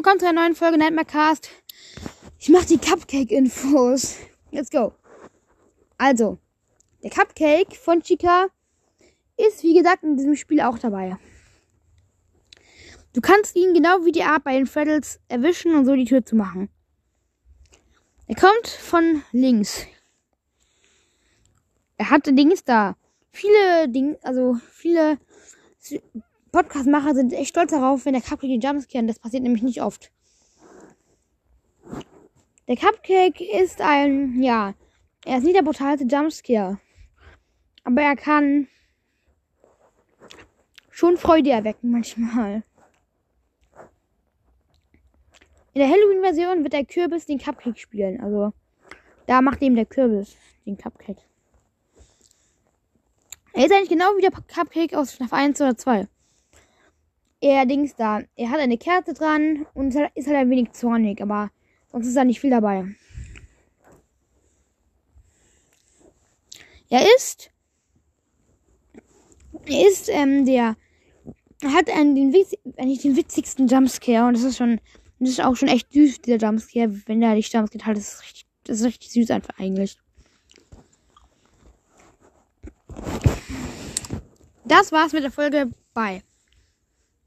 willkommen zu einer neuen Folge Nightmare Cast. Ich mache die Cupcake-Infos. Let's go. Also, der Cupcake von Chica ist, wie gesagt, in diesem Spiel auch dabei. Du kannst ihn genau wie die Art bei den Freddles erwischen und so die Tür zu machen. Er kommt von links. Er hatte Dings da. Viele Dinge, also viele Podcast-Macher sind echt stolz darauf, wenn der Cupcake den Jumpscare, das passiert nämlich nicht oft. Der Cupcake ist ein, ja, er ist nicht der brutalste Jumpscare. Aber er kann schon Freude erwecken manchmal. In der Halloween-Version wird der Kürbis den Cupcake spielen. Also, da macht eben der Kürbis den Cupcake. Er ist eigentlich genau wie der Cupcake aus FNAF 1 oder 2 er Dings da. Er hat eine Kerze dran und ist halt, ist halt ein wenig zornig, aber sonst ist da nicht viel dabei. Er ist. Er ist, ähm, der. Hat einen, den, eigentlich den witzigsten Jumpscare und das ist schon. Das ist auch schon echt süß, dieser Jumpscare. Wenn der nicht Jumpscare hat, das ist richtig, das ist richtig süß einfach eigentlich. Das war's mit der Folge. Bye.